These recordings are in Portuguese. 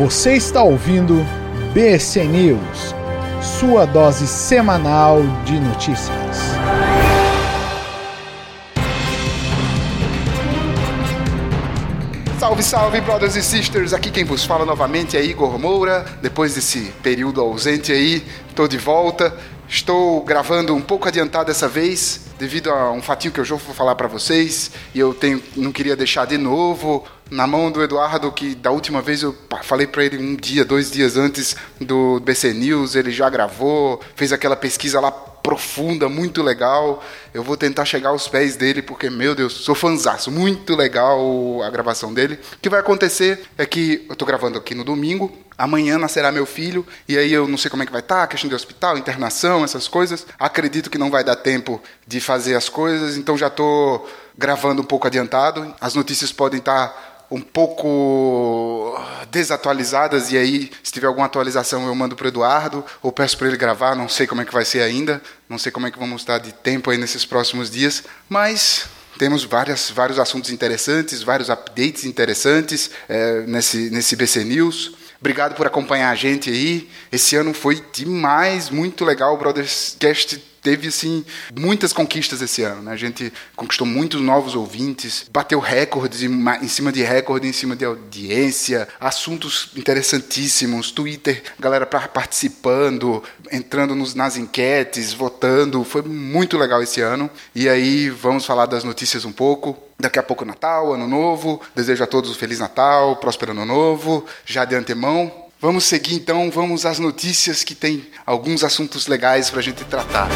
Você está ouvindo BC News, sua dose semanal de notícias. Salve, salve, brothers e sisters! Aqui quem vos fala novamente é Igor Moura. Depois desse período ausente aí, estou de volta. Estou gravando um pouco adiantado dessa vez, devido a um fatinho que eu já vou falar para vocês, e eu tenho, não queria deixar de novo na mão do Eduardo, que da última vez eu falei para ele um dia, dois dias antes do BC News, ele já gravou, fez aquela pesquisa lá profunda, muito legal. Eu vou tentar chegar aos pés dele, porque, meu Deus, sou fanzaço. Muito legal a gravação dele. O que vai acontecer é que eu estou gravando aqui no domingo, amanhã nascerá meu filho, e aí eu não sei como é que vai estar, tá, questão de hospital, internação, essas coisas. Acredito que não vai dar tempo de fazer as coisas, então já estou gravando um pouco adiantado. As notícias podem estar tá um pouco desatualizadas e aí se tiver alguma atualização eu mando para o Eduardo ou peço para ele gravar, não sei como é que vai ser ainda, não sei como é que vamos estar de tempo aí nesses próximos dias, mas temos várias, vários assuntos interessantes, vários updates interessantes é, nesse, nesse BC News. Obrigado por acompanhar a gente aí. Esse ano foi demais, muito legal. O Brotherscast teve assim muitas conquistas esse ano. Né? A gente conquistou muitos novos ouvintes, bateu recordes em cima de recorde, em cima de audiência, assuntos interessantíssimos, Twitter, galera participando, entrando nos, nas enquetes, votando. Foi muito legal esse ano. E aí vamos falar das notícias um pouco. Daqui a pouco Natal, Ano Novo. Desejo a todos um Feliz Natal, próspero Ano Novo, já de antemão. Vamos seguir então, vamos às notícias que tem alguns assuntos legais para a gente tratar.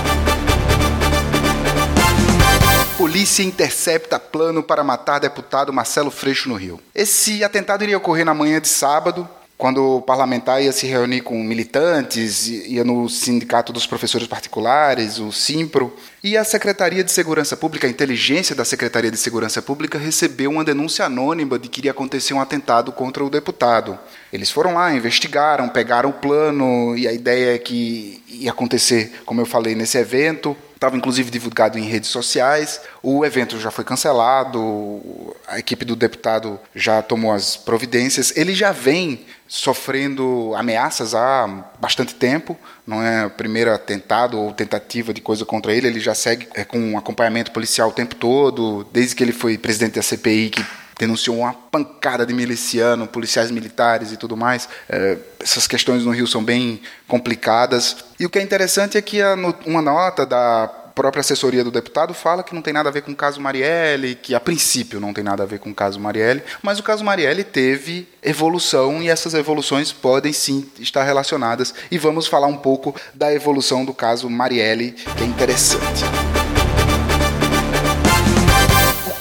Polícia intercepta plano para matar deputado Marcelo Freixo no Rio. Esse atentado iria ocorrer na manhã de sábado, quando o parlamentar ia se reunir com militantes, ia no Sindicato dos Professores Particulares, o SIMPRO, e a Secretaria de Segurança Pública, a inteligência da Secretaria de Segurança Pública, recebeu uma denúncia anônima de que iria acontecer um atentado contra o deputado. Eles foram lá, investigaram, pegaram o plano, e a ideia é que ia acontecer, como eu falei, nesse evento estava inclusive divulgado em redes sociais. O evento já foi cancelado, a equipe do deputado já tomou as providências. Ele já vem sofrendo ameaças há bastante tempo, não é o primeiro atentado ou tentativa de coisa contra ele, ele já segue é, com acompanhamento policial o tempo todo, desde que ele foi presidente da CPI, que denunciou uma pancada de miliciano, policiais militares e tudo mais. É, essas questões no Rio são bem complicadas. E o que é interessante é que a, uma nota da própria assessoria do deputado fala que não tem nada a ver com o caso Marielle, que a princípio não tem nada a ver com o caso Marielle, mas o caso Marielle teve evolução e essas evoluções podem sim estar relacionadas. E vamos falar um pouco da evolução do caso Marielle, que é interessante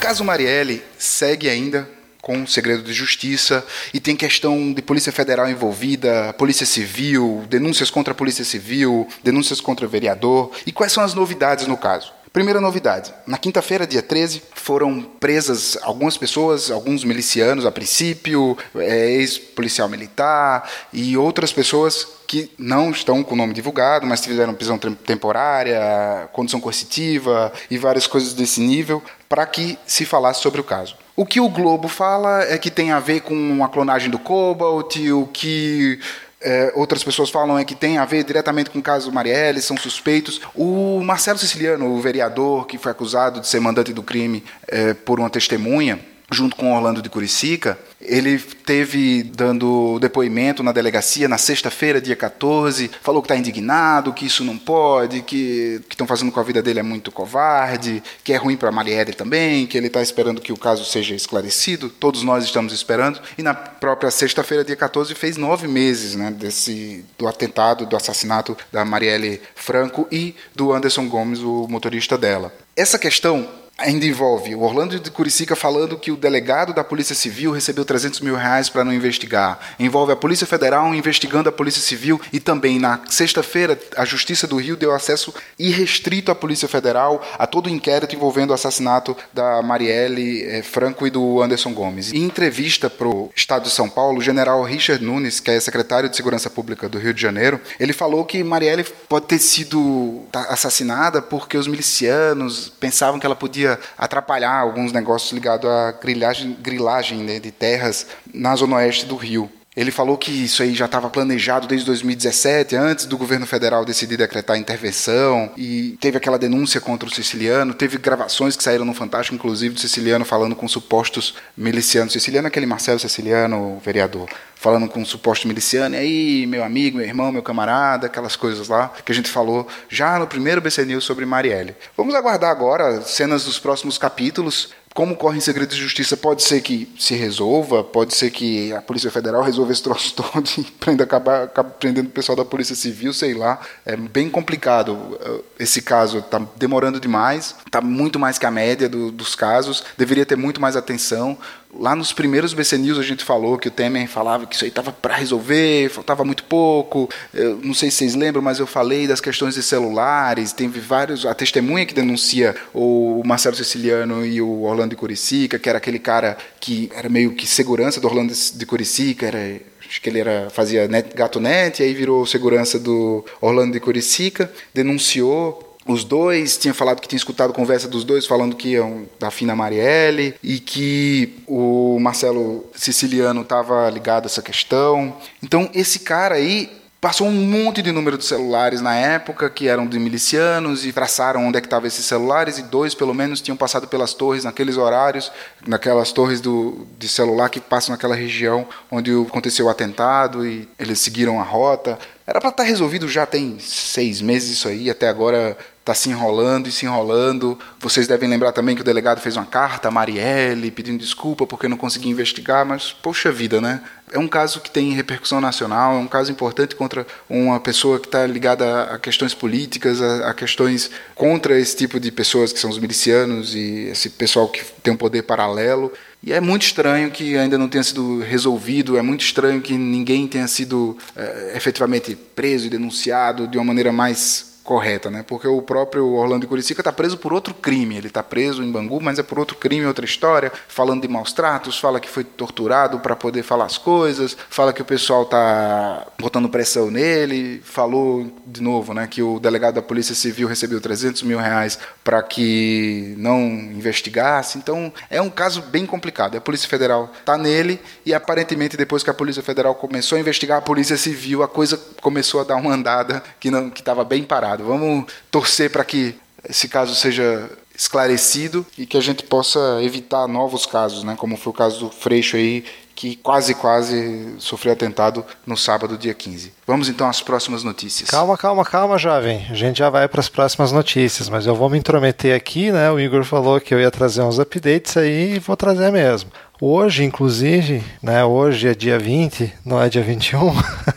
caso Marielle segue ainda com segredo de justiça e tem questão de Polícia Federal envolvida, Polícia Civil, denúncias contra a Polícia Civil, denúncias contra o vereador. E quais são as novidades no caso? Primeira novidade: na quinta-feira, dia 13, foram presas algumas pessoas, alguns milicianos a princípio, é, ex-policial militar e outras pessoas que não estão com o nome divulgado, mas fizeram prisão temporária, condição coercitiva e várias coisas desse nível, para que se falasse sobre o caso. O que o Globo fala é que tem a ver com a clonagem do Cobalt, o que é, outras pessoas falam é que tem a ver diretamente com o caso Marielle, são suspeitos. O Marcelo Siciliano, o vereador que foi acusado de ser mandante do crime é, por uma testemunha, junto com Orlando de Curicica, ele teve dando depoimento na delegacia na sexta-feira, dia 14, falou que está indignado, que isso não pode, que estão fazendo com a vida dele é muito covarde, que é ruim para a Marielle também, que ele está esperando que o caso seja esclarecido. Todos nós estamos esperando. E na própria sexta-feira, dia 14, fez nove meses né, desse, do atentado, do assassinato da Marielle Franco e do Anderson Gomes, o motorista dela. Essa questão ainda envolve o Orlando de Curicica falando que o delegado da Polícia Civil recebeu 300 mil reais para não investigar. Envolve a Polícia Federal investigando a Polícia Civil e também na sexta-feira a Justiça do Rio deu acesso irrestrito à Polícia Federal a todo o inquérito envolvendo o assassinato da Marielle eh, Franco e do Anderson Gomes. Em entrevista para o Estado de São Paulo, o general Richard Nunes, que é secretário de Segurança Pública do Rio de Janeiro, ele falou que Marielle pode ter sido assassinada porque os milicianos pensavam que ela podia atrapalhar alguns negócios ligados à grilagem, grilagem né, de terras na zona oeste do Rio. Ele falou que isso aí já estava planejado desde 2017, antes do governo federal decidir decretar intervenção, e teve aquela denúncia contra o siciliano, teve gravações que saíram no Fantástico, inclusive do siciliano falando com supostos milicianos. Siciliano é aquele Marcelo Siciliano, vereador, falando com um suposto miliciano, e aí, meu amigo, meu irmão, meu camarada, aquelas coisas lá que a gente falou já no primeiro BC News sobre Marielle. Vamos aguardar agora cenas dos próximos capítulos como corre em segredo de justiça, pode ser que se resolva, pode ser que a Polícia Federal resolva esse troço todo e prenda, acabar, prendendo o pessoal da Polícia Civil, sei lá. É bem complicado esse caso, está demorando demais, está muito mais que a média do, dos casos, deveria ter muito mais atenção. Lá nos primeiros BC News a gente falou que o Temer falava que isso aí estava para resolver, faltava muito pouco. Eu não sei se vocês lembram, mas eu falei das questões de celulares. Teve vários. A testemunha que denuncia o Marcelo Siciliano e o Orlando de Curicica, que era aquele cara que era meio que segurança do Orlando de Curicica, era acho que ele era, fazia net, gato net, e aí virou segurança do Orlando de Curicica, denunciou os dois, tinha falado que tinha escutado conversa dos dois falando que iam da Fina Marielle e que o Marcelo Siciliano estava ligado a essa questão. Então, esse cara aí passou um monte de número de celulares na época que eram de milicianos e traçaram onde é que estavam esses celulares e dois pelo menos tinham passado pelas torres naqueles horários, naquelas torres do, de celular que passam naquela região onde aconteceu o atentado e eles seguiram a rota. Era para estar tá resolvido já tem seis meses isso aí, até agora está se enrolando e se enrolando. Vocês devem lembrar também que o delegado fez uma carta a Marielle pedindo desculpa porque não conseguia investigar, mas poxa vida, né? É um caso que tem repercussão nacional, é um caso importante contra uma pessoa que está ligada a questões políticas, a, a, questões contra esse tipo de pessoas que são os milicianos e esse pessoal que tem um poder paralelo. E é muito estranho que ainda não tenha sido resolvido, é muito estranho que ninguém tenha sido é, efetivamente preso e denunciado de uma maneira mais correta, né? Porque o próprio Orlando Curicica está preso por outro crime. Ele está preso em Bangu, mas é por outro crime, outra história. Falando de maus tratos, fala que foi torturado para poder falar as coisas, fala que o pessoal está botando pressão nele. Falou de novo, né? Que o delegado da Polícia Civil recebeu 300 mil reais para que não investigasse. Então é um caso bem complicado. A Polícia Federal está nele e aparentemente depois que a Polícia Federal começou a investigar a Polícia Civil, a coisa começou a dar uma andada que não que estava bem parada. Vamos torcer para que esse caso seja esclarecido e que a gente possa evitar novos casos, né? Como foi o caso do Freixo aí, que quase, quase sofreu atentado no sábado, dia 15. Vamos então às próximas notícias. Calma, calma, calma, jovem. A gente já vai para as próximas notícias, mas eu vou me intrometer aqui, né? O Igor falou que eu ia trazer uns updates aí e vou trazer mesmo. Hoje, inclusive, né, hoje é dia 20, não é dia 21,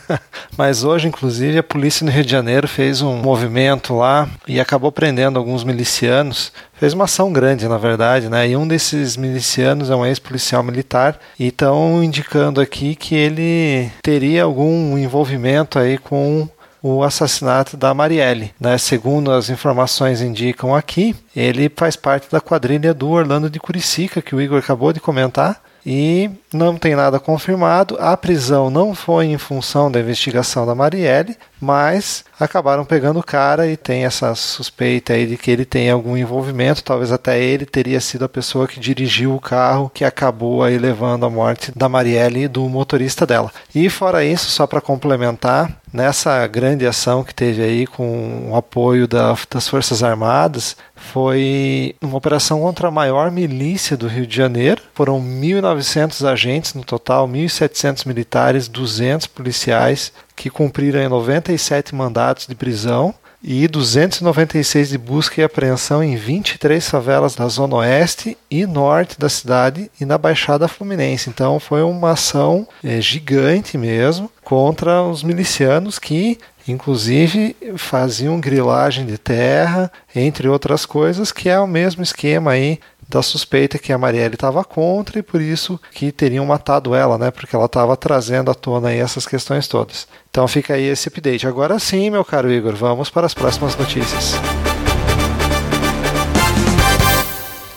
mas hoje, inclusive, a polícia no Rio de Janeiro fez um movimento lá e acabou prendendo alguns milicianos. Fez uma ação grande, na verdade, né? E um desses milicianos é um ex-policial militar e estão indicando aqui que ele teria algum envolvimento aí com o assassinato da Marielle. Né? Segundo as informações indicam aqui, ele faz parte da quadrilha do Orlando de Curicica, que o Igor acabou de comentar, e não tem nada confirmado. A prisão não foi em função da investigação da Marielle, mas acabaram pegando o cara e tem essa suspeita aí de que ele tem algum envolvimento, talvez até ele teria sido a pessoa que dirigiu o carro que acabou aí levando à morte da Marielle e do motorista dela. E fora isso, só para complementar, nessa grande ação que teve aí com o apoio da, das Forças Armadas, foi uma operação contra a maior milícia do Rio de Janeiro. Foram 1.900 agentes no total, 1.700 militares, 200 policiais que cumpriram 97 mandatos de prisão e 296 de busca e apreensão em 23 favelas da zona oeste e norte da cidade e na Baixada Fluminense. Então foi uma ação é, gigante mesmo contra os milicianos que inclusive faziam grilagem de terra, entre outras coisas, que é o mesmo esquema aí da suspeita que a Marielle estava contra e por isso que teriam matado ela, né? Porque ela estava trazendo à tona aí essas questões todas. Então fica aí esse update. Agora sim, meu caro Igor, vamos para as próximas notícias.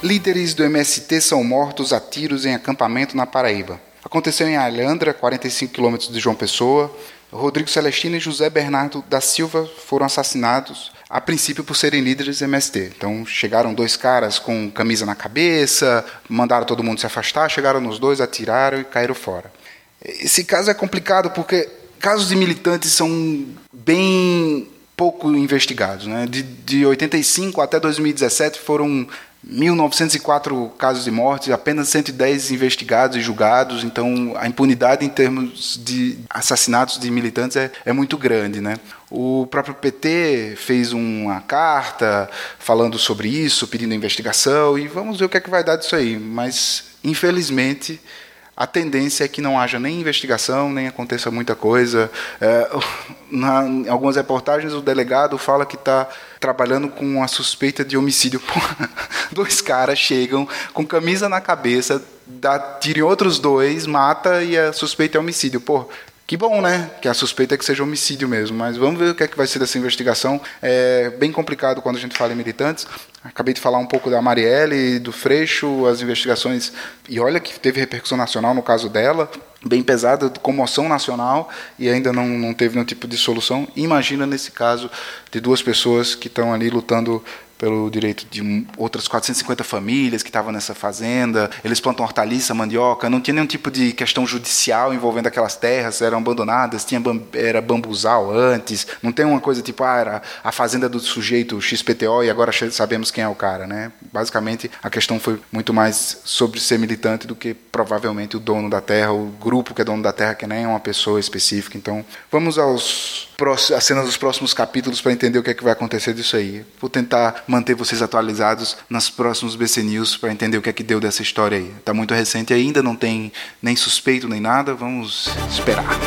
Líderes do MST são mortos a tiros em acampamento na Paraíba. Aconteceu em Alhandra, 45 quilômetros de João Pessoa. Rodrigo Celestino e José Bernardo da Silva foram assassinados, a princípio por serem líderes MST. Então chegaram dois caras com camisa na cabeça, mandaram todo mundo se afastar, chegaram nos dois, atiraram e caíram fora. Esse caso é complicado porque casos de militantes são bem pouco investigados. Né? De, de 85 até 2017 foram 1.904 casos de morte, apenas 110 investigados e julgados, então a impunidade em termos de assassinatos de militantes é, é muito grande. Né? O próprio PT fez uma carta falando sobre isso, pedindo investigação, e vamos ver o que é que vai dar disso aí. Mas, infelizmente, a tendência é que não haja nem investigação, nem aconteça muita coisa. É, na, em algumas reportagens, o delegado fala que está trabalhando com a suspeita de homicídio. Dois caras chegam com camisa na cabeça, dá outros dois, mata e a suspeita é homicídio. Pô, que bom, né? Que a suspeita é que seja homicídio mesmo. Mas vamos ver o que é que vai ser dessa investigação. É bem complicado quando a gente fala em militantes. Acabei de falar um pouco da Marielle, do Freixo, as investigações. E olha que teve repercussão nacional no caso dela, bem pesada, comoção nacional, e ainda não, não teve nenhum tipo de solução. Imagina nesse caso de duas pessoas que estão ali lutando pelo direito de outras 450 famílias que estavam nessa fazenda. Eles plantam hortaliça, mandioca, não tinha nenhum tipo de questão judicial envolvendo aquelas terras, eram abandonadas, tinha era bambuzal antes, não tem uma coisa tipo, ah, era a fazenda do sujeito XPTO e agora sabemos quem é o cara, né? Basicamente, a questão foi muito mais sobre ser militante do que provavelmente o dono da terra, o grupo que é dono da terra, que nem é uma pessoa específica. Então, vamos aos as cenas dos próximos capítulos para entender o que é que vai acontecer disso aí. Vou tentar manter vocês atualizados nas próximos BC News para entender o que é que deu dessa história aí. Está muito recente ainda, não tem nem suspeito nem nada, vamos esperar.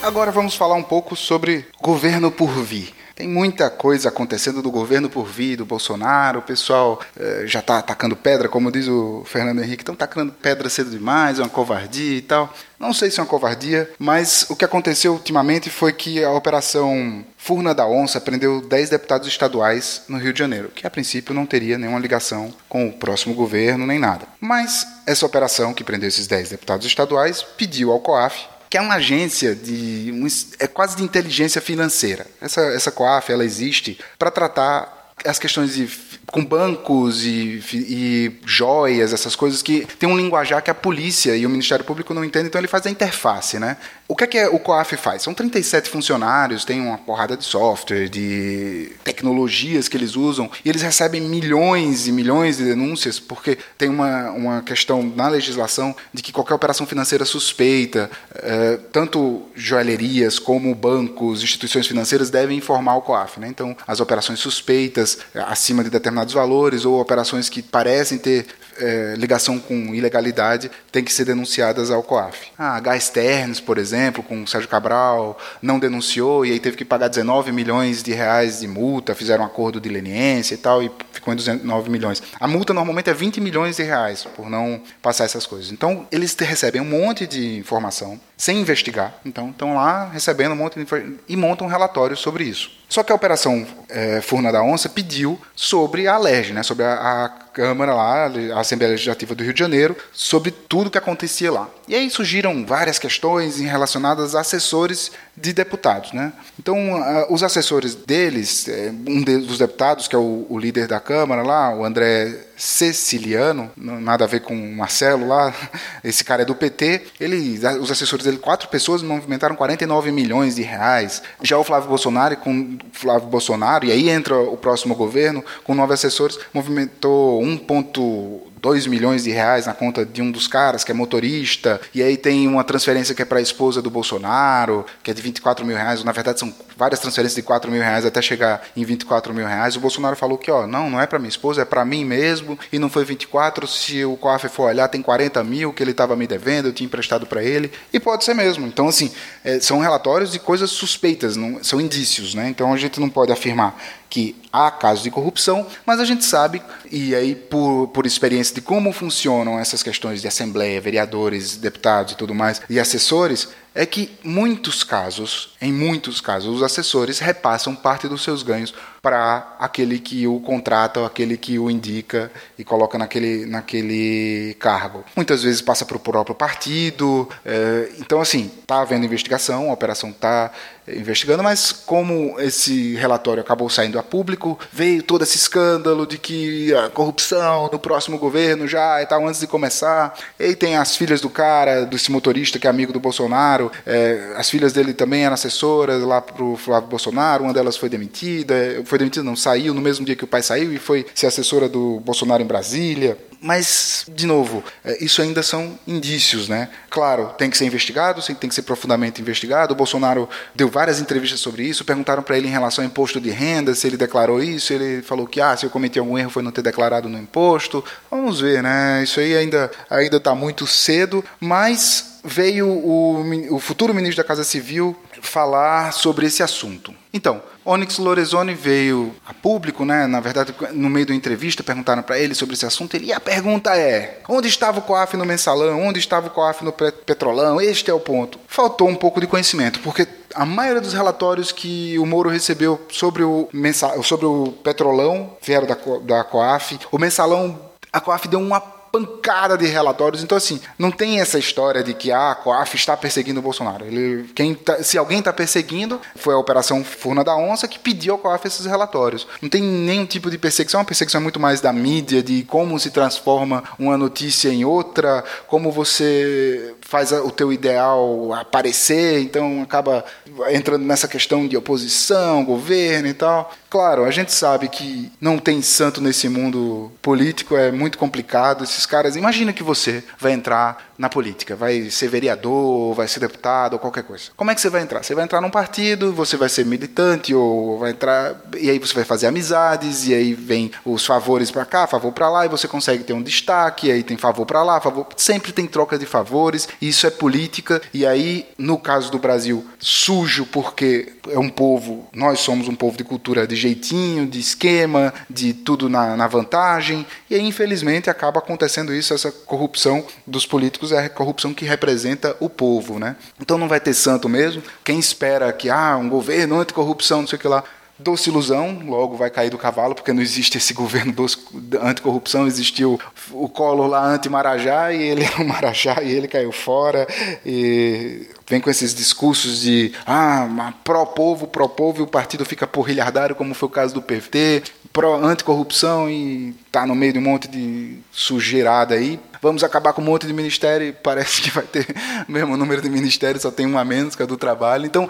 Agora vamos falar um pouco sobre governo por vir. Tem muita coisa acontecendo do governo por vir, do Bolsonaro, o pessoal eh, já está atacando pedra, como diz o Fernando Henrique, estão atacando pedra cedo demais, é uma covardia e tal. Não sei se é uma covardia, mas o que aconteceu ultimamente foi que a operação Furna da Onça prendeu 10 deputados estaduais no Rio de Janeiro, que a princípio não teria nenhuma ligação com o próximo governo nem nada. Mas essa operação que prendeu esses 10 deputados estaduais pediu ao COAF que é uma agência de é quase de inteligência financeira. Essa essa COAF ela existe para tratar as questões de com bancos e, e, joias, essas coisas que tem um linguajar que a polícia e o Ministério Público não entendem, então ele faz a interface, né? O que é que o COAF faz? São 37 funcionários, tem uma porrada de software, de tecnologias que eles usam, e eles recebem milhões e milhões de denúncias, porque tem uma, uma questão na legislação de que qualquer operação financeira suspeita, é, tanto joalherias como bancos, instituições financeiras devem informar o COAF. Né? Então, as operações suspeitas, acima de determinados valores, ou operações que parecem ter é, ligação com ilegalidade tem que ser denunciadas ao COAF. Ah, Gás Ternes, por exemplo, com o Sérgio Cabral, não denunciou e aí teve que pagar 19 milhões de reais de multa, fizeram um acordo de leniência e tal, e ficou em 19 milhões. A multa normalmente é 20 milhões de reais por não passar essas coisas. Então, eles recebem um monte de informação sem investigar. Então, estão lá recebendo um monte de e montam um relatório sobre isso. Só que a Operação é, Furna da Onça pediu sobre a LERJ, né, sobre a, a Câmara lá, a Assembleia Legislativa do Rio de Janeiro, sobre tudo que acontecia lá. E aí surgiram várias questões relacionadas a assessores de deputados. Né? Então, uh, os assessores deles, eh, um dos deputados, que é o, líder da Câmara lá, o André Ceciliano, nada a ver com o Marcelo lá, esse cara é do PT, ele, os assessores dele, quatro pessoas, movimentaram 49 milhões de reais. Já o Flávio Bolsonaro, com Flávio Bolsonaro, e aí entra o próximo governo, com nove assessores, movimentou 1,2 2 milhões de reais na conta de um dos caras, que é motorista, e aí tem uma transferência que é para a esposa do Bolsonaro, que é de 24 mil reais, na verdade são várias transferências de 4 mil reais até chegar em 24 mil reais. O Bolsonaro falou que, ó, não, não é para minha esposa, é para mim mesmo, e não foi 24, se o COAF for olhar, tem 40 mil que ele estava me devendo, eu tinha emprestado para ele, e pode ser mesmo. Então, assim, é, são relatórios de coisas suspeitas, não, são indícios, né? Então a gente não pode afirmar que há casos de corrupção, mas a gente sabe, e aí por, por experiência de como funcionam essas questões de assembleia, vereadores, deputados e tudo mais, e assessores, é que muitos casos, em muitos casos, os assessores repassam parte dos seus ganhos para aquele que o contrata, aquele que o indica e coloca naquele, naquele cargo. Muitas vezes passa para o próprio partido. É, então, assim, está havendo investigação, a operação está investigando, mas como esse relatório acabou saindo a público, veio todo esse escândalo de que a corrupção no próximo governo já e tal, antes de começar. E tem as filhas do cara, desse motorista que é amigo do Bolsonaro, é, as filhas dele também eram assessoras lá para o Flávio Bolsonaro, uma delas foi demitida, foi demitida, não, saiu no mesmo dia que o pai saiu e foi ser assessora do Bolsonaro em Brasília. Mas, de novo, é, isso ainda são indícios, né? Claro, tem que ser investigado, tem que ser profundamente investigado. O Bolsonaro deu várias entrevistas sobre isso, perguntaram para ele em relação ao imposto de renda, se ele declarou isso, ele falou que, ah, se eu cometi algum erro foi não ter declarado no imposto. Vamos ver, né? Isso aí ainda ainda está muito cedo, mas veio o, o futuro ministro da Casa Civil falar sobre esse assunto. Então, Onyx Lorenzoni veio a público, né? Na verdade, no meio da entrevista, perguntaram para ele sobre esse assunto. e a pergunta é: onde estava o COAF no mensalão? Onde estava o COAF no petrolão? Este é o ponto. Faltou um pouco de conhecimento, porque a maioria dos relatórios que o Moro recebeu sobre o, mensal, sobre o petrolão vieram da, da COAF. O mensalão, a COAF deu uma pancada de relatórios. Então, assim, não tem essa história de que ah, a COAF está perseguindo o Bolsonaro. Ele, quem tá, se alguém está perseguindo, foi a Operação Furna da Onça que pediu ao COAF esses relatórios. Não tem nenhum tipo de perseguição. A perseguição é muito mais da mídia, de como se transforma uma notícia em outra, como você faz o teu ideal aparecer, então acaba entrando nessa questão de oposição, governo e tal. Claro, a gente sabe que não tem santo nesse mundo político, é muito complicado. Esses caras, imagina que você vai entrar na política, vai ser vereador, vai ser deputado ou qualquer coisa. Como é que você vai entrar? Você vai entrar num partido, você vai ser militante ou vai entrar e aí você vai fazer amizades e aí vem os favores para cá, favor para lá e você consegue ter um destaque, e aí tem favor para lá, favor, sempre tem troca de favores. Isso é política e aí no caso do Brasil, sujo porque é um povo, nós somos um povo de cultura de jeitinho, de esquema, de tudo na, na vantagem e aí infelizmente acaba acontecendo isso, essa corrupção dos políticos é a corrupção que representa o povo, né? Então não vai ter santo mesmo. Quem espera que ah, um governo anticorrupção, não sei o que lá, doce ilusão, logo vai cair do cavalo, porque não existe esse governo doce, anticorrupção, existiu o Collor lá anti-Marajá, e ele é o Marajá, e ele caiu fora, e vem com esses discursos de ah, pró-povo, pró-povo, e o partido fica porrilhardário, como foi o caso do PT, pró-anticorrupção, e tá no meio de um monte de sujeirada aí, vamos acabar com um monte de ministério, parece que vai ter o mesmo número de ministérios, só tem um a menos, que é do trabalho. Então,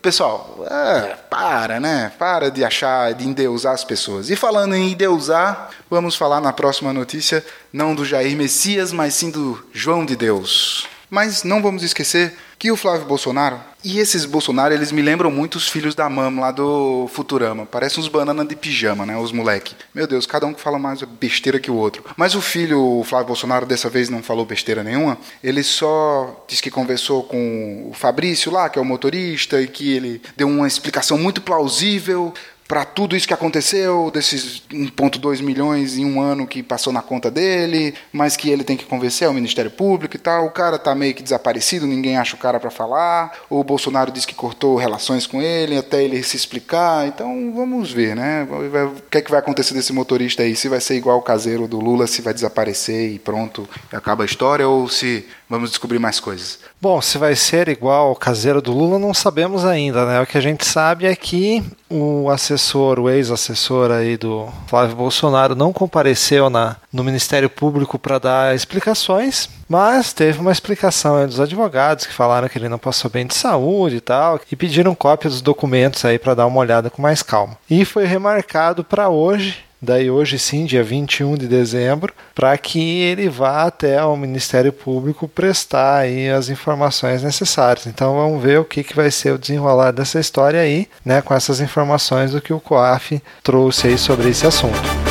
pessoal, é, para, né? Para de achar, de endeusar as pessoas. E falando em endeusar, vamos falar na próxima notícia, não do Jair Messias, mas sim do João de Deus. Mas não vamos esquecer que o Flávio Bolsonaro e esses Bolsonaro, eles me lembram muito os filhos da Mam lá do Futurama. Parecem uns banana de pijama, né? Os moleque. Meu Deus, cada um que fala mais besteira que o outro. Mas o filho, o Flávio Bolsonaro, dessa vez não falou besteira nenhuma. Ele só disse que conversou com o Fabrício lá, que é o motorista, e que ele deu uma explicação muito plausível para tudo isso que aconteceu, desses 1,2 milhões em um ano que passou na conta dele, mas que ele tem que convencer o Ministério Público e tal. O cara tá meio que desaparecido, ninguém acha o cara para falar. O Bolsonaro disse que cortou relações com ele até ele se explicar. Então vamos ver, né? O que é que vai acontecer desse motorista aí? Se vai ser igual o caseiro do Lula, se vai desaparecer e pronto, acaba a história, ou se vamos descobrir mais coisas. Bom, se vai ser igual ao caseiro do Lula, não sabemos ainda, né? O que a gente sabe é que o assessor, o ex-assessor aí do Flávio Bolsonaro não compareceu na, no Ministério Público para dar explicações, mas teve uma explicação dos advogados que falaram que ele não passou bem de saúde e tal, e pediram cópia dos documentos aí para dar uma olhada com mais calma. E foi remarcado para hoje, daí hoje sim, dia 21 de dezembro, para que ele vá até o Ministério Público prestar aí as informações necessárias. Então vamos ver o que, que vai ser o desenrolar dessa história aí, né, com essas informações do que o COAF trouxe aí sobre esse assunto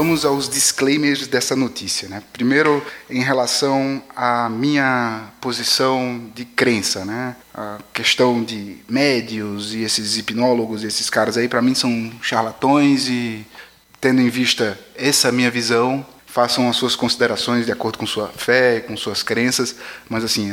vamos aos disclaimers dessa notícia. Né? Primeiro, em relação à minha posição de crença. Né? A questão de médios e esses hipnólogos, esses caras aí, para mim são charlatões e, tendo em vista essa minha visão, façam as suas considerações de acordo com sua fé, com suas crenças, mas assim,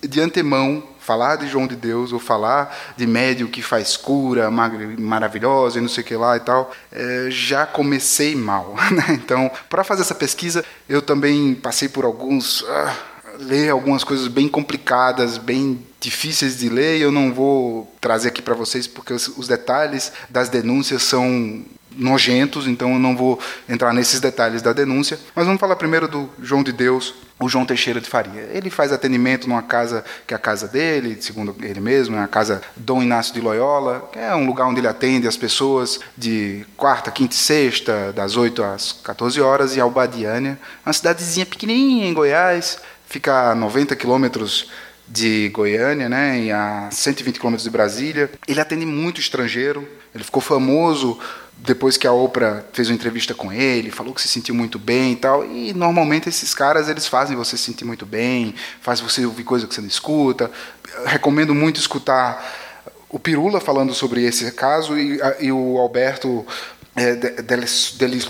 de antemão, falar de João de Deus ou falar de médio que faz cura maravilhosa e não sei o que lá e tal, é, já comecei mal. Né? Então, para fazer essa pesquisa, eu também passei por alguns. Ah, ler algumas coisas bem complicadas, bem difíceis de ler, e eu não vou trazer aqui para vocês porque os, detalhes das denúncias são nojentos, então eu não vou entrar nesses detalhes da denúncia, mas vamos falar primeiro do João de Deus, o João Teixeira de Faria. Ele faz atendimento numa casa que é a casa dele, segundo ele mesmo, é a casa Dom Inácio de Loyola, que é um lugar onde ele atende as pessoas de quarta, quinta e sexta, das 8 às 14 horas, em Albadiânia, uma cidadezinha pequenininha em Goiás, fica a 90 quilômetros de Goiânia, né, e a 120 quilômetros de Brasília. Ele atende muito estrangeiro, ele ficou famoso depois que a Oprah fez uma entrevista com ele, falou que se sentiu muito bem e tal. E normalmente esses caras eles fazem você se sentir muito bem, faz você ouvir coisa que você não escuta. Eu recomendo muito escutar o Pirula falando sobre esse caso e, e o Alberto é, dele, dele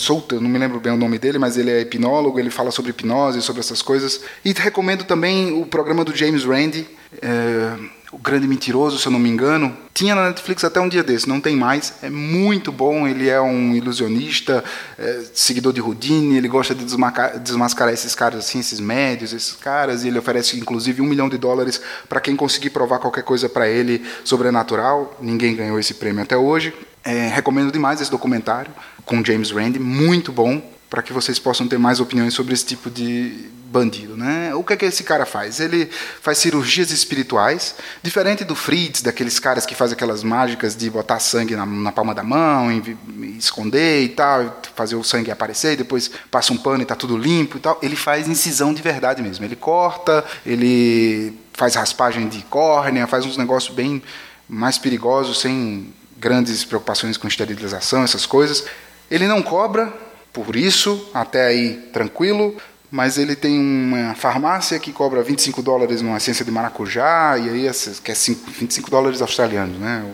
não me lembro bem o nome dele, mas ele é hipnólogo, ele fala sobre hipnose, sobre essas coisas. E recomendo também o programa do James Randi, é, o Grande Mentiroso, se eu não me engano. Tinha na Netflix até um dia desse, não tem mais. É muito bom, ele é um ilusionista, é, seguidor de Houdini, ele gosta de desmascarar, desmascarar esses caras assim, esses médios, esses caras, e ele oferece inclusive um milhão de dólares para quem conseguir provar qualquer coisa para ele sobrenatural. Ninguém ganhou esse prêmio até hoje. É, recomendo demais esse documentário com James Randi, muito bom, para que vocês possam ter mais opiniões sobre esse tipo de bandido. Né? O que é que esse cara faz? Ele faz cirurgias espirituais, diferente do Fritz, daqueles caras que fazem aquelas mágicas de botar sangue na, na palma da mão, e, e esconder e tal, fazer o sangue aparecer, e depois passa um pano e está tudo limpo e tal. Ele faz incisão de verdade mesmo. Ele corta, ele faz raspagem de córnea, faz uns negócios bem mais perigosos, sem grandes preocupações com esterilização, essas coisas. Ele não cobra por isso, até aí tranquilo, mas ele tem uma farmácia que cobra 25 dólares numa essência de maracujá, e aí que é 5, 25 dólares australianos. Né?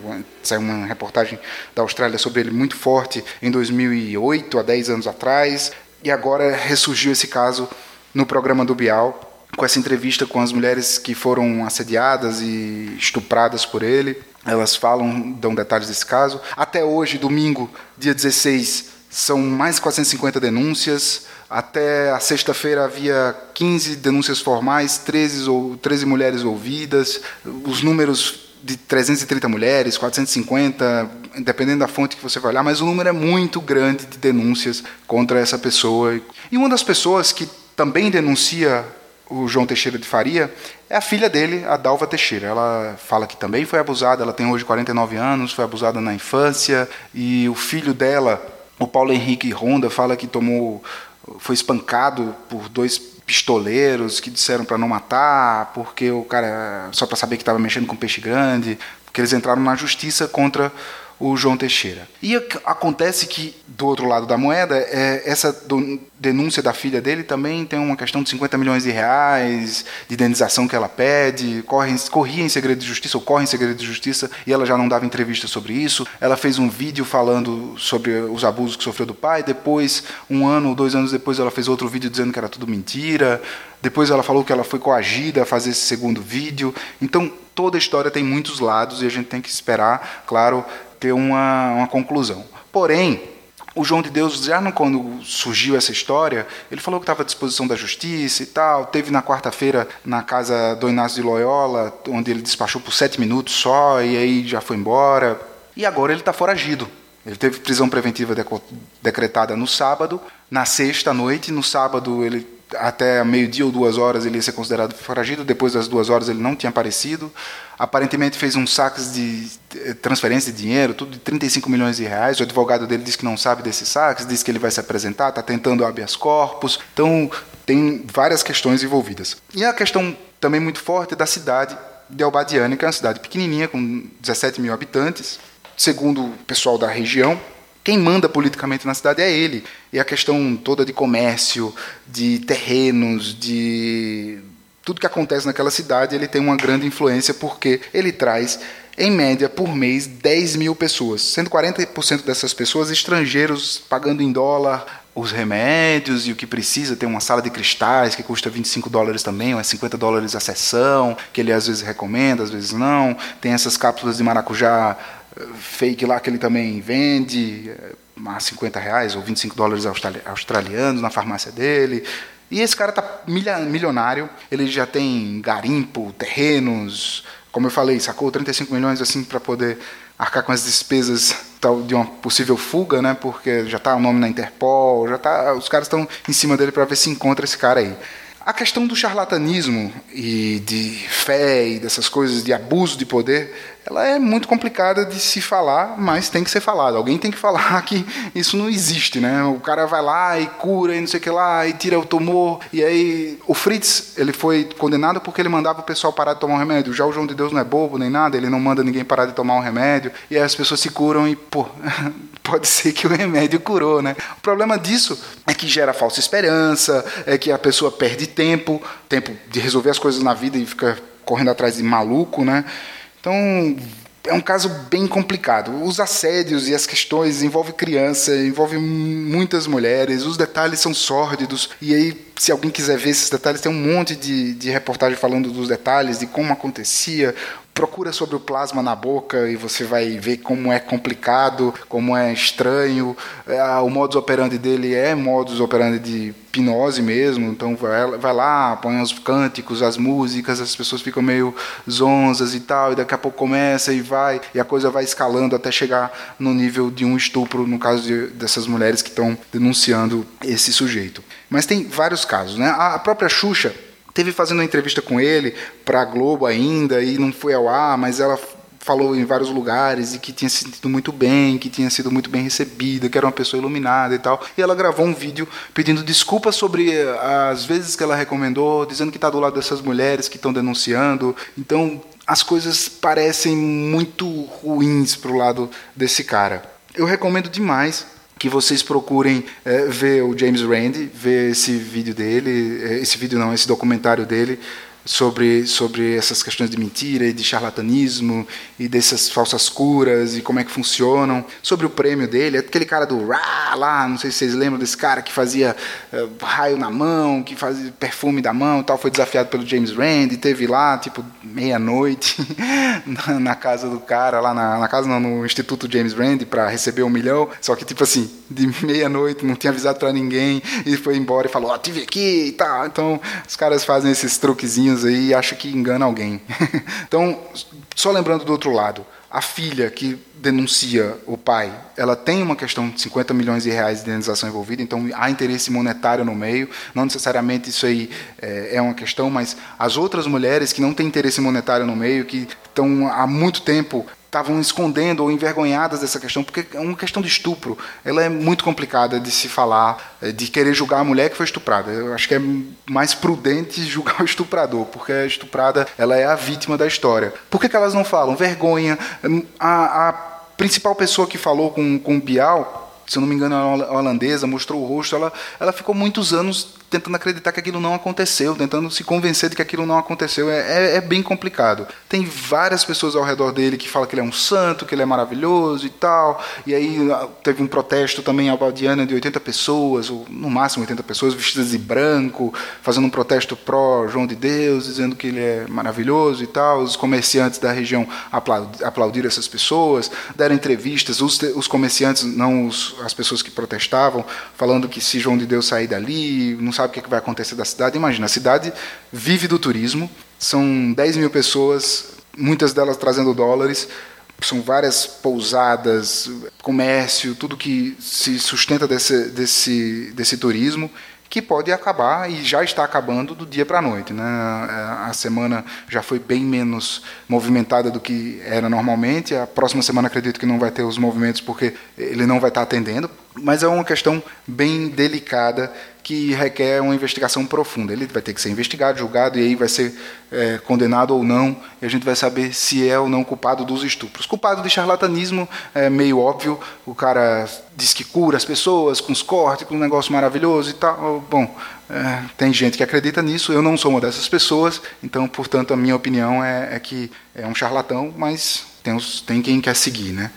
Saiu uma reportagem da Austrália sobre ele muito forte em 2008, há 10 anos atrás, e agora ressurgiu esse caso no programa do Bial, com essa entrevista com as mulheres que foram assediadas e estupradas por ele. Elas falam, dão detalhes desse caso. Até hoje, domingo, dia 16, são mais de 450 denúncias. Até a sexta-feira havia 15 denúncias formais, 13, ou, 13 mulheres ouvidas. Os números de 330 mulheres, 450, dependendo da fonte que você vai olhar, mas o número é muito grande de denúncias contra essa pessoa. E uma das pessoas que também denuncia o João Teixeira de Faria, é a filha dele, a Dalva Teixeira. Ela fala que também foi abusada, ela tem hoje 49 anos, foi abusada na infância, e o filho dela, o Paulo Henrique Ronda, fala que tomou foi espancado por dois pistoleiros que disseram para não matar, porque o cara só para saber que estava mexendo com peixe grande, porque eles entraram na justiça contra o João Teixeira. E acontece que, do outro lado da moeda, é, essa denúncia da filha dele também tem uma questão de 50 milhões de reais de indenização que ela pede, corre, corria em segredo de justiça, ou corre em segredo de justiça, e ela já não dava entrevista sobre isso. Ela fez um vídeo falando sobre os abusos que sofreu do pai, depois, um ano ou dois anos depois, ela fez outro vídeo dizendo que era tudo mentira. Depois ela falou que ela foi coagida a fazer esse segundo vídeo. Então, toda a história tem muitos lados e a gente tem que esperar, claro, ter uma, uma conclusão. Porém, o João de Deus, já no, quando surgiu essa história, ele falou que estava à disposição da justiça e tal. Teve na quarta-feira na casa do Inácio de Loyola, onde ele despachou por sete minutos só, e aí já foi embora. E agora ele está foragido. Ele teve prisão preventiva decretada no sábado, na sexta noite. No sábado ele até meio-dia ou duas horas ele ia ser considerado foragido, depois das duas horas ele não tinha aparecido. Aparentemente fez uns saques de transferência de dinheiro, tudo de 35 milhões de reais. O advogado dele disse que não sabe desses saques, disse que ele vai se apresentar, está tentando habeas corpus. Então tem várias questões envolvidas. E a questão também muito forte da cidade de Albadiane, que é uma cidade pequenininha, com 17 mil habitantes. Segundo o pessoal da região, quem manda politicamente na cidade é ele. E a questão toda de comércio, de terrenos, de tudo que acontece naquela cidade, ele tem uma grande influência porque ele traz, em média, por mês, 10 mil pessoas, sendo 40% dessas pessoas estrangeiros, pagando em dólar, os remédios e o que precisa. Tem uma sala de cristais que custa 25 dólares também, ou é 50 dólares a sessão, que ele às vezes recomenda, às vezes não. Tem essas cápsulas de maracujá fake lá que ele também vende eh, a 50 reais ou 25 dólares australianos na farmácia dele. E esse cara tá milionário, ele já tem garimpo, terrenos, como eu falei, sacou 35 milhões assim para poder arcar com as despesas de uma possível fuga, né? Porque já está o nome na Interpol, já tá, os caras estão em cima dele para ver se encontra esse cara aí. A questão do charlatanismo e de fé e dessas coisas de abuso de poder ela é muito complicada de se falar, mas tem que ser falado. Alguém tem que falar que isso não existe, né? O cara vai lá e cura e não sei o que lá e tira o tumor. E aí o Fritz, ele foi condenado porque ele mandava o pessoal parar de tomar um remédio. Já o João de Deus não é bobo nem nada, ele não manda ninguém parar de tomar um remédio. E aí as pessoas se curam e, pô, pode ser que o remédio curou, né? O problema disso é que gera falsa esperança, é que a pessoa perde tempo, tempo de resolver as coisas na vida e fica correndo atrás de maluco, né? Então, é um caso bem complicado. Os assédios e as questões envolvem criança, envolvem muitas mulheres, os detalhes são sórdidos. E aí, se alguém quiser ver esses detalhes, tem um monte de, de reportagem falando dos detalhes, de como acontecia, procura sobre o plasma na boca e você vai ver como é complicado, como é estranho. É, o modus operandi dele é modus operandi de hipnose mesmo, então vai, vai lá, põe os cânticos, as músicas, as pessoas ficam meio zonzas e tal, e daqui a pouco começa e vai, e a coisa vai escalando até chegar no nível de um estupro, no caso de, dessas mulheres que estão denunciando esse sujeito. Mas tem vários casos, né? A própria Xuxa teve fazendo uma entrevista com ele para a Globo ainda e não foi ao ar, mas ela falou em vários lugares e que tinha se sentido muito bem, que tinha sido muito bem recebida, que era uma pessoa iluminada e tal. E ela gravou um vídeo pedindo desculpas sobre as vezes que ela recomendou, dizendo que está do lado dessas mulheres que estão denunciando. Então, as coisas parecem muito ruins para o lado desse cara. Eu recomendo demais que vocês procurem é, ver o James Randi, ver esse vídeo dele, é, esse vídeo não, esse documentário dele, sobre, sobre essas questões de mentira e de charlatanismo e dessas falsas curas e como é que funcionam. Sobre o prêmio dele, aquele cara do Rá lá, não sei se vocês lembram desse cara que fazia uh, raio na mão, que fazia perfume da mão tal, foi desafiado pelo James Rand, teve lá, tipo, meia-noite na, na, casa do cara, lá na, na casa não, no Instituto James Rand para receber um milhão, só que tipo assim, de meia-noite, não tinha avisado para ninguém e foi embora e falou, ó, oh, tive aqui e tal. Então, os caras fazem esses truquezinhos aí e acha que engana alguém. então, só lembrando do outro lado, a filha que denuncia o pai, ela tem uma questão de 50 milhões de reais de indenização envolvida, então há interesse monetário no meio. Não necessariamente isso aí é, é uma questão, mas as outras mulheres que não têm interesse monetário no meio, que estão há muito tempo estavam escondendo ou envergonhadas dessa questão, porque é uma questão de estupro. Ela é muito complicada de se falar, eh, de querer julgar a mulher que foi estuprada. Eu acho que é mais prudente julgar o estuprador, porque a estuprada ela é a vítima da história. Por que, que elas não falam? Vergonha. A, a principal pessoa que falou com, com o Bial se eu não me engano, a holandesa, mostrou o rosto, ela, ela ficou muitos anos tentando acreditar que aquilo não aconteceu, tentando se convencer de que aquilo não aconteceu. É, é, é, bem complicado. Tem várias pessoas ao redor dele que falam que ele é um santo, que ele é maravilhoso e tal. E aí ah, teve um protesto também albaldiana de 80 pessoas, ou no máximo 80 pessoas, vestidas de branco, fazendo um protesto pró João de Deus, dizendo que ele é maravilhoso e tal. Os comerciantes da região aplaudiram essas pessoas, deram entrevistas, os, os comerciantes, não os, as pessoas que protestavam, falando que se João de Deus sair dali, não sabe o que vai acontecer da cidade. Imagina, a cidade vive do turismo, são 10 mil pessoas, muitas delas trazendo dólares, são várias pousadas, comércio, tudo que se sustenta desse, desse, desse turismo que pode acabar e já está acabando do dia para a noite. Né? A semana já foi bem menos movimentada do que era normalmente. A próxima semana acredito que não vai ter os movimentos porque ele não vai estar atendendo. Mas é uma questão bem delicada que requer uma investigação profunda. Ele vai ter que ser investigado, julgado, e aí vai ser é, condenado ou não, e a gente vai saber se é ou não culpado dos estupros. Culpado de charlatanismo é meio óbvio, o cara diz que cura as pessoas com os cortes, com um negócio maravilhoso e tal. Bom, é, tem gente que acredita nisso, eu não sou uma dessas pessoas, então, portanto, a minha opinião é, é que é um charlatão, mas tem, os, tem quem quer seguir, né?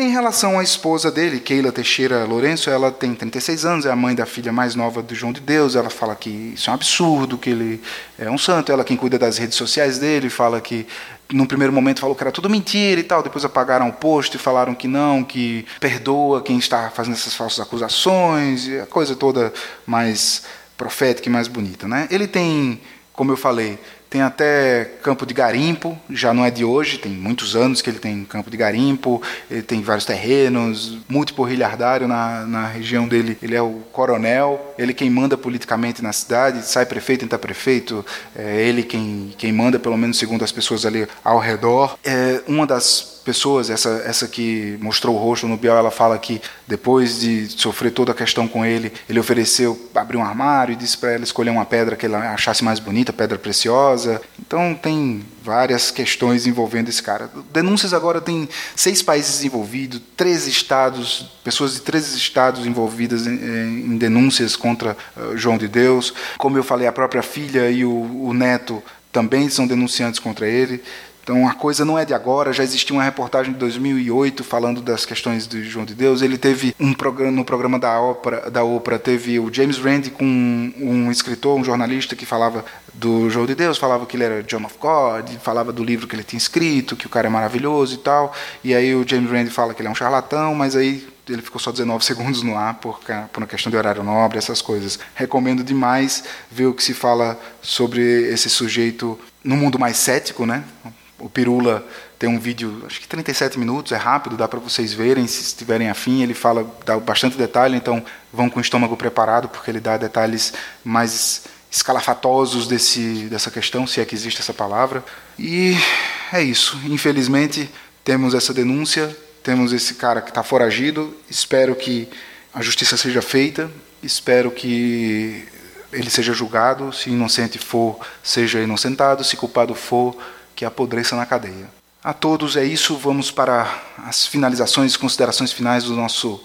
Em relação à esposa dele, Keila Teixeira Lourenço, ela tem 36 anos, é a mãe da filha mais nova do João de Deus. Ela fala que isso é um absurdo, que ele é um santo. Ela quem cuida das redes sociais dele, fala que num primeiro momento falou que era tudo mentira e tal, depois apagaram o post e falaram que não, que perdoa quem está fazendo essas falsas acusações, e a coisa toda mais profética e mais bonita, né? Ele tem, como eu falei, tem até campo de garimpo, já não é de hoje, tem muitos anos que ele tem campo de garimpo, ele tem vários terrenos, multiporrilhardário na, na região dele, ele é o coronel, ele quem manda politicamente na cidade, sai prefeito, entra prefeito, é ele quem, quem manda, pelo menos segundo as pessoas ali ao redor. É uma das pessoas, essa, essa que mostrou o rosto no Biel, ela fala que depois de sofrer toda a questão com ele, ele ofereceu, abriu um armário e disse para ela escolher uma pedra que ela achasse mais bonita, pedra preciosa. Então tem várias questões envolvendo esse cara. Denúncias agora tem seis países envolvidos, três estados, pessoas de três estados envolvidas em, em denúncias contra uh, João de Deus. Como eu falei, a própria filha e o, o neto também são denunciantes contra ele. Então a coisa não é de agora, já existia uma reportagem de 2008 falando das questões de João de Deus. Ele teve um programa no programa da Oprah, da Oprah teve o James Rand com um, um escritor, um jornalista que falava do João de Deus, falava que ele era John of God, falava do livro que ele tinha escrito, que o cara é maravilhoso e tal. E aí o James Rand fala que ele é um charlatão, mas aí ele ficou só 19 segundos no ar por, por uma questão de horário nobre, essas coisas. Recomendo demais ver o que se fala sobre esse sujeito no mundo mais cético, né? O Pirula tem um vídeo, acho que 37 minutos, é rápido, dá para vocês verem, se estiverem afim, ele fala, dá bastante detalhe, então vão com o estômago preparado, porque ele dá detalhes mais escalafatosos desse, dessa questão, se é que existe essa palavra. E é isso. Infelizmente, temos essa denúncia, temos esse cara que está foragido, espero que a justiça seja feita, espero que ele seja julgado, se inocente for, seja inocentado, se culpado for, que apodreça na cadeia. A todos é isso, vamos para as finalizações e considerações finais do nosso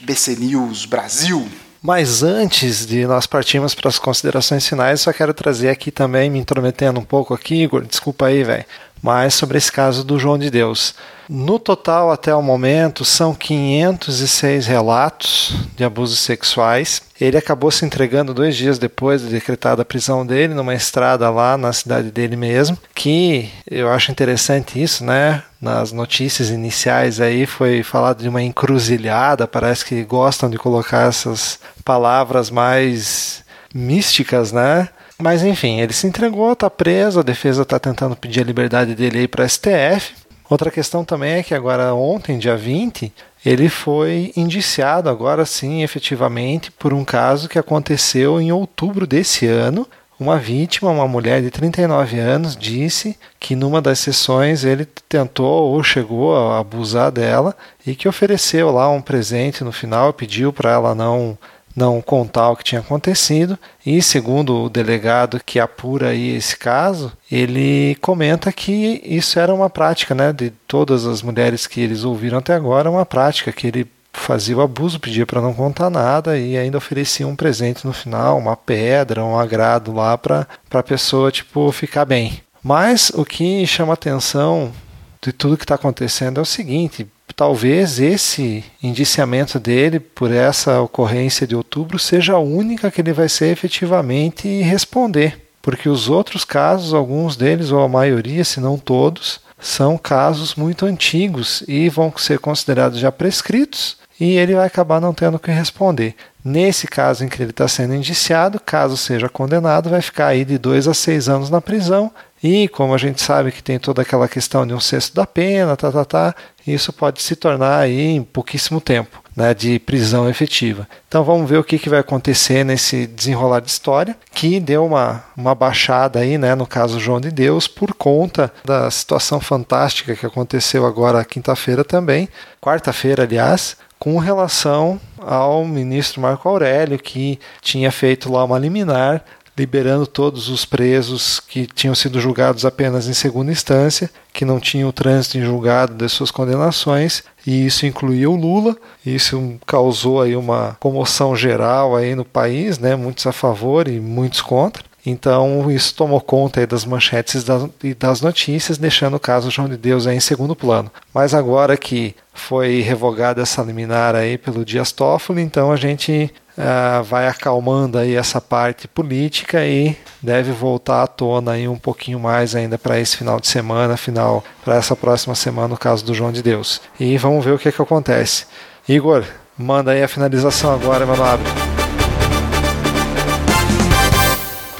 BC News Brasil. Mas antes de nós partirmos para as considerações finais, só quero trazer aqui também, me intrometendo um pouco aqui, Igor, desculpa aí, velho, mas sobre esse caso do João de Deus. No total, até o momento, são 506 relatos de abusos sexuais. Ele acabou se entregando dois dias depois de decretada a prisão dele, numa estrada lá na cidade dele mesmo. Que eu acho interessante isso, né? Nas notícias iniciais aí foi falado de uma encruzilhada. Parece que gostam de colocar essas palavras mais místicas, né? Mas enfim, ele se entregou, está preso, a defesa está tentando pedir a liberdade dele aí para STF. Outra questão também é que agora ontem, dia 20, ele foi indiciado agora sim, efetivamente, por um caso que aconteceu em outubro desse ano. Uma vítima, uma mulher de 39 anos, disse que numa das sessões ele tentou ou chegou a abusar dela e que ofereceu lá um presente no final, pediu para ela não não contar o que tinha acontecido e segundo o delegado que apura aí esse caso, ele comenta que isso era uma prática, né, de todas as mulheres que eles ouviram até agora, uma prática que ele fazia o abuso, pedia para não contar nada e ainda oferecia um presente no final, uma pedra, um agrado lá para a pessoa tipo ficar bem. Mas o que chama atenção de tudo que está acontecendo é o seguinte: talvez esse indiciamento dele por essa ocorrência de outubro seja a única que ele vai ser efetivamente responder, porque os outros casos, alguns deles ou a maioria, se não todos, são casos muito antigos e vão ser considerados já prescritos e ele vai acabar não tendo que responder. Nesse caso em que ele está sendo indiciado, caso seja condenado, vai ficar aí de dois a seis anos na prisão e como a gente sabe que tem toda aquela questão de um sexto da pena, tá, tá, tá, isso pode se tornar aí em pouquíssimo tempo né, de prisão efetiva. Então vamos ver o que, que vai acontecer nesse desenrolar de história, que deu uma, uma baixada aí, né, no caso João de Deus, por conta da situação fantástica que aconteceu agora quinta-feira também, quarta-feira, aliás, com relação ao ministro Marco Aurélio, que tinha feito lá uma liminar liberando todos os presos que tinham sido julgados apenas em segunda instância, que não tinham trânsito em julgado das suas condenações, e isso incluía o Lula. Isso causou aí uma comoção geral aí no país, né, muitos a favor e muitos contra. Então isso tomou conta das manchetes e das notícias, deixando o caso João de Deus em segundo plano. Mas agora que foi revogada essa liminar aí pelo Dias Toffoli, então a gente uh, vai acalmando aí essa parte política e deve voltar à tona aí um pouquinho mais ainda para esse final de semana, final para essa próxima semana no caso do João de Deus. E vamos ver o que, que acontece. Igor, manda aí a finalização agora, meu nobre.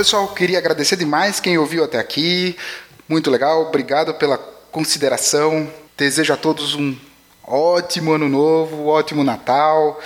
Pessoal, queria agradecer demais quem ouviu até aqui. Muito legal, obrigado pela consideração. Desejo a todos um ótimo ano novo, ótimo Natal.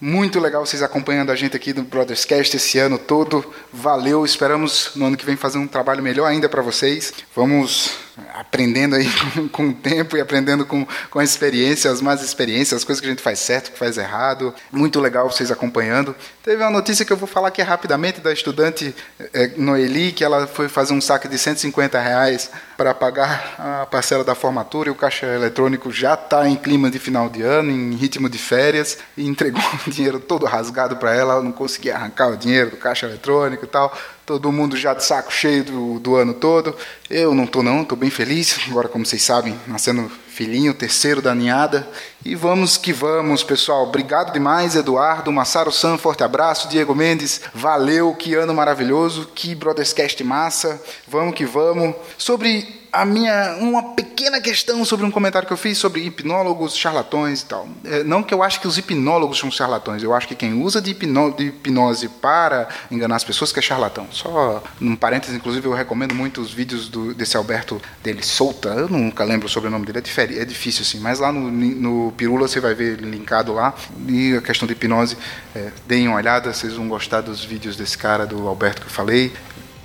Muito legal vocês acompanhando a gente aqui no Brothers Cast esse ano todo. Valeu, esperamos no ano que vem fazer um trabalho melhor ainda para vocês. Vamos aprendendo aí com, com, o tempo e aprendendo com, com a experiência, as más experiências, as coisas que a gente faz certo, que faz errado. Muito legal vocês acompanhando. Teve uma notícia que eu vou falar aqui rapidamente da estudante é, Noeli, que ela foi fazer um saque de 150 reais para pagar a parcela da formatura e o caixa eletrônico já está em clima de final de ano, em ritmo de férias, e entregou o dinheiro todo rasgado para ela, ela não conseguia arrancar o dinheiro do caixa eletrônico e tal todo mundo já de saco cheio do, do ano todo. Eu não estou não, estou bem feliz. Agora, como vocês sabem, nascendo filhinho, terceiro da ninhada. E vamos que vamos, pessoal. Obrigado demais, Eduardo, Massaro San, forte abraço. Diego Mendes, valeu, que ano maravilhoso, que Brotherscast massa. Vamos que vamos. Sobre a minha uma pequena questão sobre um comentário que eu fiz sobre hipnólogos, charlatões e tal. É, não que eu acho que os hipnólogos são charlatões, eu acho que quem usa de, hipno, de hipnose para enganar as pessoas que é charlatão. Só um parênteses, inclusive, eu recomendo muito os vídeos do, desse Alberto dele solta. Eu nunca lembro sobre o nome dele, é, diferente, é difícil assim, mas lá no, no Pirula você vai ver linkado lá. E a questão de hipnose, é, deem uma olhada, vocês vão gostar dos vídeos desse cara, do Alberto que eu falei.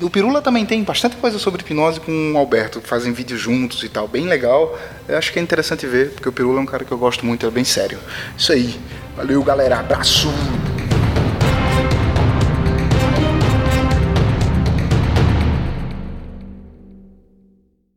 O Pirula também tem bastante coisa sobre hipnose com o Alberto, fazem vídeos juntos e tal, bem legal. Eu acho que é interessante ver, porque o Pirula é um cara que eu gosto muito, é bem sério. Isso aí. Valeu, galera. Abraço.